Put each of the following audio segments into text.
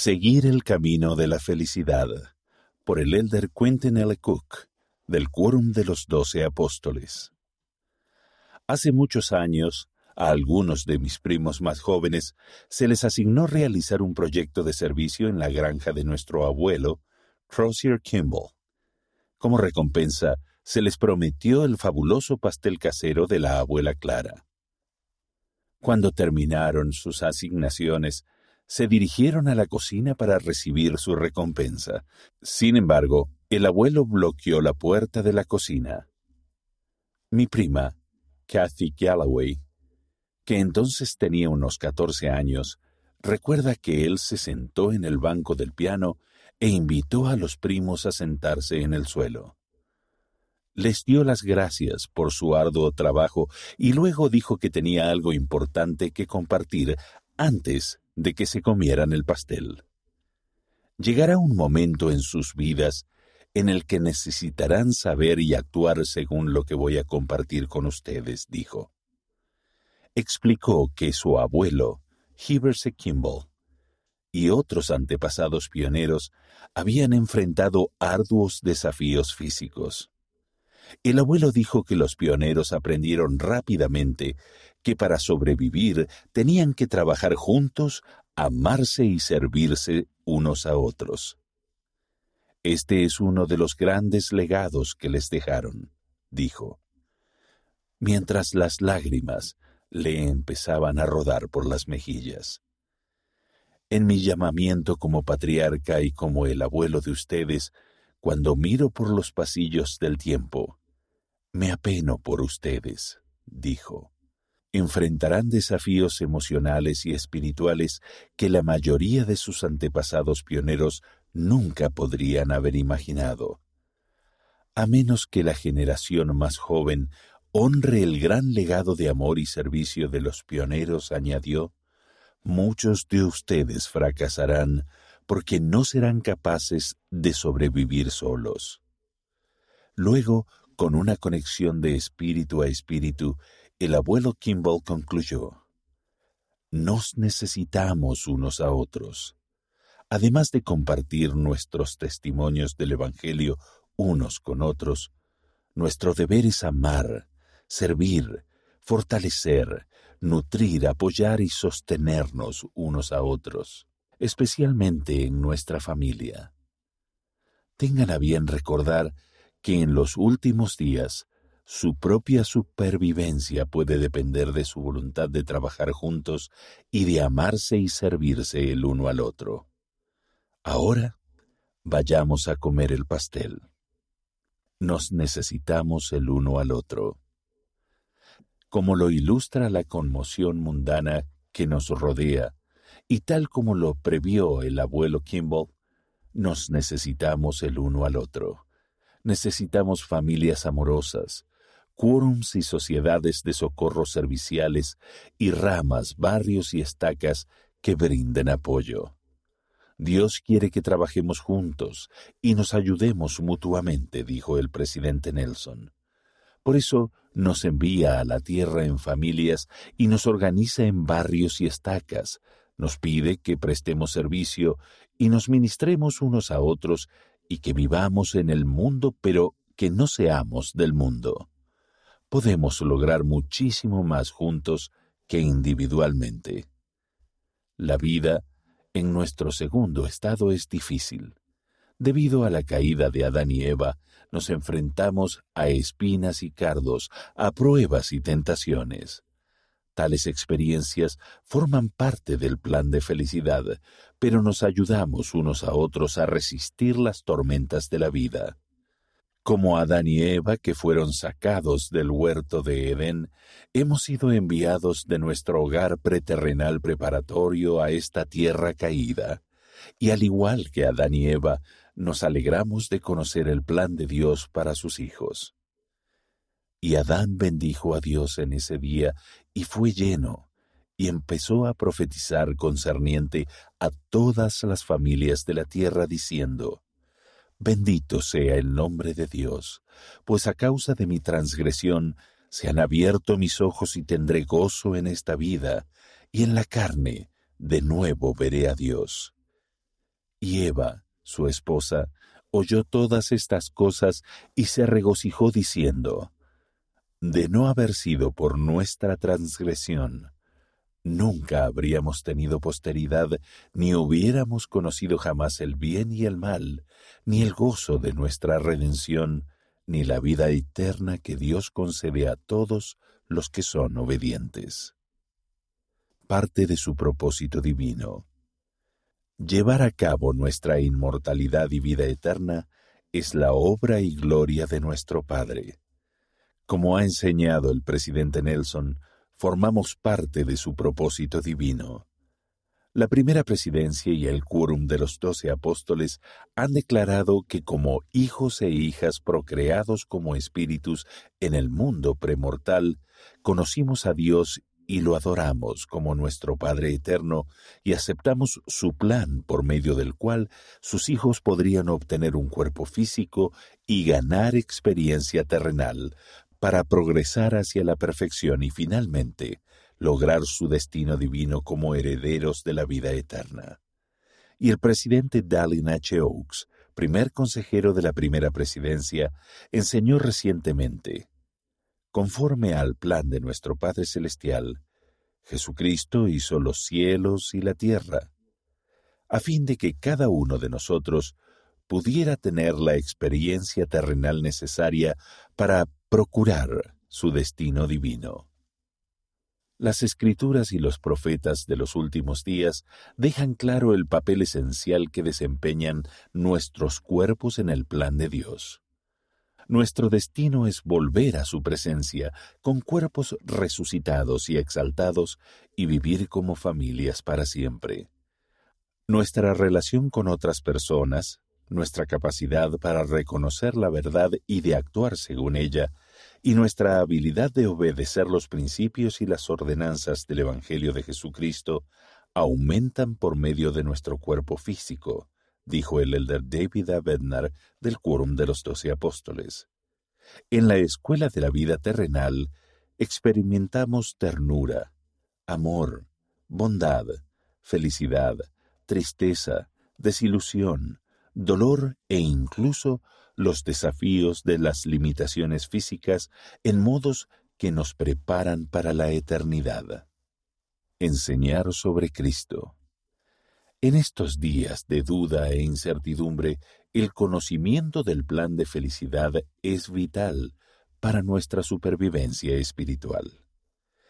Seguir el camino de la felicidad por el elder Quentin L. Cook del Quórum de los Doce Apóstoles. Hace muchos años, a algunos de mis primos más jóvenes se les asignó realizar un proyecto de servicio en la granja de nuestro abuelo, Crozier Kimball. Como recompensa, se les prometió el fabuloso pastel casero de la abuela Clara. Cuando terminaron sus asignaciones, se dirigieron a la cocina para recibir su recompensa. Sin embargo, el abuelo bloqueó la puerta de la cocina. Mi prima, Kathy Galloway, que entonces tenía unos catorce años, recuerda que él se sentó en el banco del piano e invitó a los primos a sentarse en el suelo. Les dio las gracias por su arduo trabajo y luego dijo que tenía algo importante que compartir antes de que se comieran el pastel. Llegará un momento en sus vidas en el que necesitarán saber y actuar según lo que voy a compartir con ustedes, dijo. Explicó que su abuelo, Heber. Kimball, y otros antepasados pioneros habían enfrentado arduos desafíos físicos. El abuelo dijo que los pioneros aprendieron rápidamente que para sobrevivir tenían que trabajar juntos, amarse y servirse unos a otros. Este es uno de los grandes legados que les dejaron, dijo, mientras las lágrimas le empezaban a rodar por las mejillas. En mi llamamiento como patriarca y como el abuelo de ustedes, cuando miro por los pasillos del tiempo, me apeno por ustedes, dijo. Enfrentarán desafíos emocionales y espirituales que la mayoría de sus antepasados pioneros nunca podrían haber imaginado. A menos que la generación más joven honre el gran legado de amor y servicio de los pioneros, añadió, muchos de ustedes fracasarán porque no serán capaces de sobrevivir solos. Luego, con una conexión de espíritu a espíritu, el abuelo Kimball concluyó, Nos necesitamos unos a otros. Además de compartir nuestros testimonios del Evangelio unos con otros, nuestro deber es amar, servir, fortalecer, nutrir, apoyar y sostenernos unos a otros, especialmente en nuestra familia. Tengan a bien recordar que en los últimos días su propia supervivencia puede depender de su voluntad de trabajar juntos y de amarse y servirse el uno al otro. Ahora vayamos a comer el pastel. Nos necesitamos el uno al otro como lo ilustra la conmoción mundana que nos rodea, y tal como lo previó el abuelo Kimball, nos necesitamos el uno al otro. Necesitamos familias amorosas, quórums y sociedades de socorro serviciales y ramas, barrios y estacas que brinden apoyo. Dios quiere que trabajemos juntos y nos ayudemos mutuamente, dijo el presidente Nelson. Por eso nos envía a la tierra en familias y nos organiza en barrios y estacas, nos pide que prestemos servicio y nos ministremos unos a otros y que vivamos en el mundo pero que no seamos del mundo. Podemos lograr muchísimo más juntos que individualmente. La vida en nuestro segundo estado es difícil. Debido a la caída de Adán y Eva, nos enfrentamos a espinas y cardos, a pruebas y tentaciones. Tales experiencias forman parte del plan de felicidad, pero nos ayudamos unos a otros a resistir las tormentas de la vida. Como Adán y Eva, que fueron sacados del huerto de Edén, hemos sido enviados de nuestro hogar preterrenal preparatorio a esta tierra caída. Y al igual que Adán y Eva, nos alegramos de conocer el plan de Dios para sus hijos. Y Adán bendijo a Dios en ese día y fue lleno, y empezó a profetizar concerniente a todas las familias de la tierra, diciendo, Bendito sea el nombre de Dios, pues a causa de mi transgresión se han abierto mis ojos y tendré gozo en esta vida, y en la carne de nuevo veré a Dios. Y Eva, su esposa, oyó todas estas cosas y se regocijó diciendo, De no haber sido por nuestra transgresión, nunca habríamos tenido posteridad, ni hubiéramos conocido jamás el bien y el mal, ni el gozo de nuestra redención, ni la vida eterna que Dios concede a todos los que son obedientes. Parte de su propósito divino. Llevar a cabo nuestra inmortalidad y vida eterna es la obra y gloria de nuestro Padre. Como ha enseñado el presidente Nelson, formamos parte de su propósito divino. La primera presidencia y el quórum de los doce apóstoles han declarado que como hijos e hijas procreados como espíritus en el mundo premortal, conocimos a Dios y lo adoramos como nuestro Padre eterno y aceptamos su plan por medio del cual sus hijos podrían obtener un cuerpo físico y ganar experiencia terrenal para progresar hacia la perfección y finalmente lograr su destino divino como herederos de la vida eterna. Y el presidente Dallin H. Oaks, primer consejero de la primera presidencia, enseñó recientemente, conforme al plan de nuestro Padre Celestial, Jesucristo hizo los cielos y la tierra, a fin de que cada uno de nosotros pudiera tener la experiencia terrenal necesaria para procurar su destino divino. Las escrituras y los profetas de los últimos días dejan claro el papel esencial que desempeñan nuestros cuerpos en el plan de Dios. Nuestro destino es volver a su presencia con cuerpos resucitados y exaltados y vivir como familias para siempre. Nuestra relación con otras personas, nuestra capacidad para reconocer la verdad y de actuar según ella, y nuestra habilidad de obedecer los principios y las ordenanzas del Evangelio de Jesucristo aumentan por medio de nuestro cuerpo físico, dijo el elder David A. Bednar del Quórum de los Doce Apóstoles. En la escuela de la vida terrenal experimentamos ternura, amor, bondad, felicidad, tristeza, desilusión, dolor e incluso los desafíos de las limitaciones físicas en modos que nos preparan para la eternidad. Enseñar sobre Cristo. En estos días de duda e incertidumbre, el conocimiento del plan de felicidad es vital para nuestra supervivencia espiritual.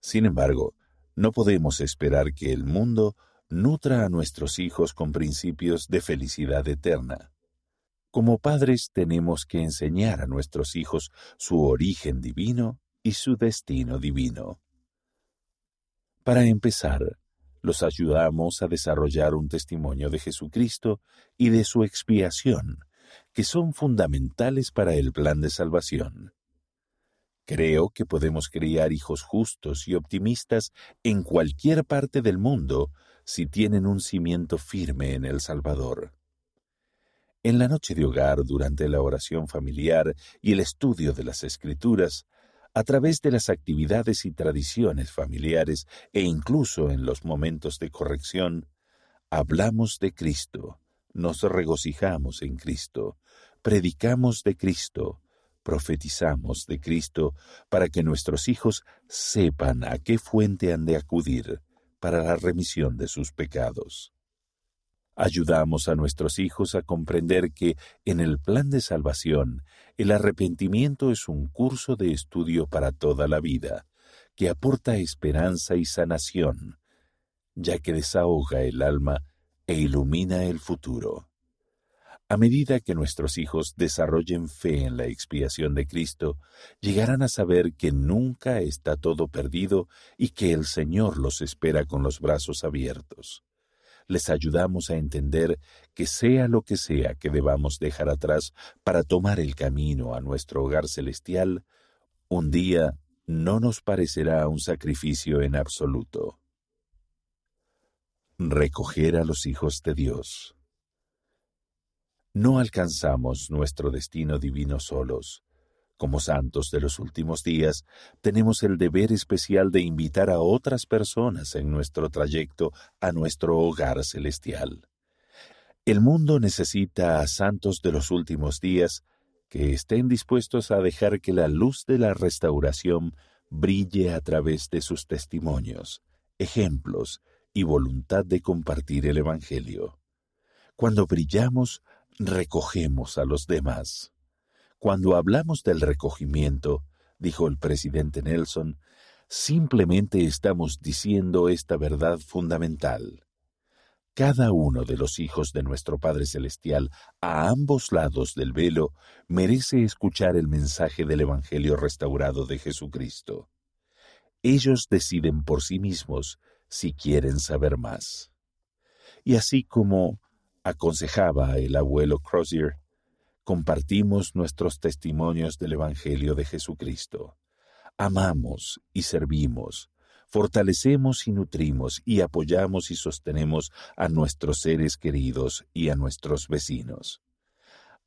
Sin embargo, no podemos esperar que el mundo nutra a nuestros hijos con principios de felicidad eterna. Como padres tenemos que enseñar a nuestros hijos su origen divino y su destino divino. Para empezar, los ayudamos a desarrollar un testimonio de Jesucristo y de su expiación, que son fundamentales para el plan de salvación. Creo que podemos criar hijos justos y optimistas en cualquier parte del mundo si tienen un cimiento firme en el Salvador. En la noche de hogar, durante la oración familiar y el estudio de las escrituras, a través de las actividades y tradiciones familiares e incluso en los momentos de corrección, hablamos de Cristo, nos regocijamos en Cristo, predicamos de Cristo, profetizamos de Cristo para que nuestros hijos sepan a qué fuente han de acudir para la remisión de sus pecados. Ayudamos a nuestros hijos a comprender que en el plan de salvación el arrepentimiento es un curso de estudio para toda la vida, que aporta esperanza y sanación, ya que desahoga el alma e ilumina el futuro. A medida que nuestros hijos desarrollen fe en la expiación de Cristo, llegarán a saber que nunca está todo perdido y que el Señor los espera con los brazos abiertos les ayudamos a entender que sea lo que sea que debamos dejar atrás para tomar el camino a nuestro hogar celestial, un día no nos parecerá un sacrificio en absoluto. Recoger a los hijos de Dios. No alcanzamos nuestro destino divino solos. Como santos de los últimos días, tenemos el deber especial de invitar a otras personas en nuestro trayecto a nuestro hogar celestial. El mundo necesita a santos de los últimos días que estén dispuestos a dejar que la luz de la restauración brille a través de sus testimonios, ejemplos y voluntad de compartir el Evangelio. Cuando brillamos, recogemos a los demás. Cuando hablamos del recogimiento, dijo el presidente Nelson, simplemente estamos diciendo esta verdad fundamental. Cada uno de los hijos de nuestro Padre Celestial a ambos lados del velo merece escuchar el mensaje del Evangelio restaurado de Jesucristo. Ellos deciden por sí mismos si quieren saber más. Y así como aconsejaba el abuelo Crozier, compartimos nuestros testimonios del Evangelio de Jesucristo. Amamos y servimos, fortalecemos y nutrimos y apoyamos y sostenemos a nuestros seres queridos y a nuestros vecinos.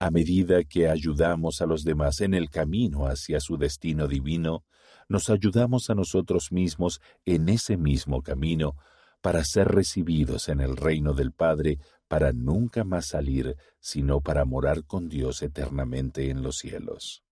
A medida que ayudamos a los demás en el camino hacia su destino divino, nos ayudamos a nosotros mismos en ese mismo camino para ser recibidos en el reino del Padre, para nunca más salir, sino para morar con Dios eternamente en los cielos.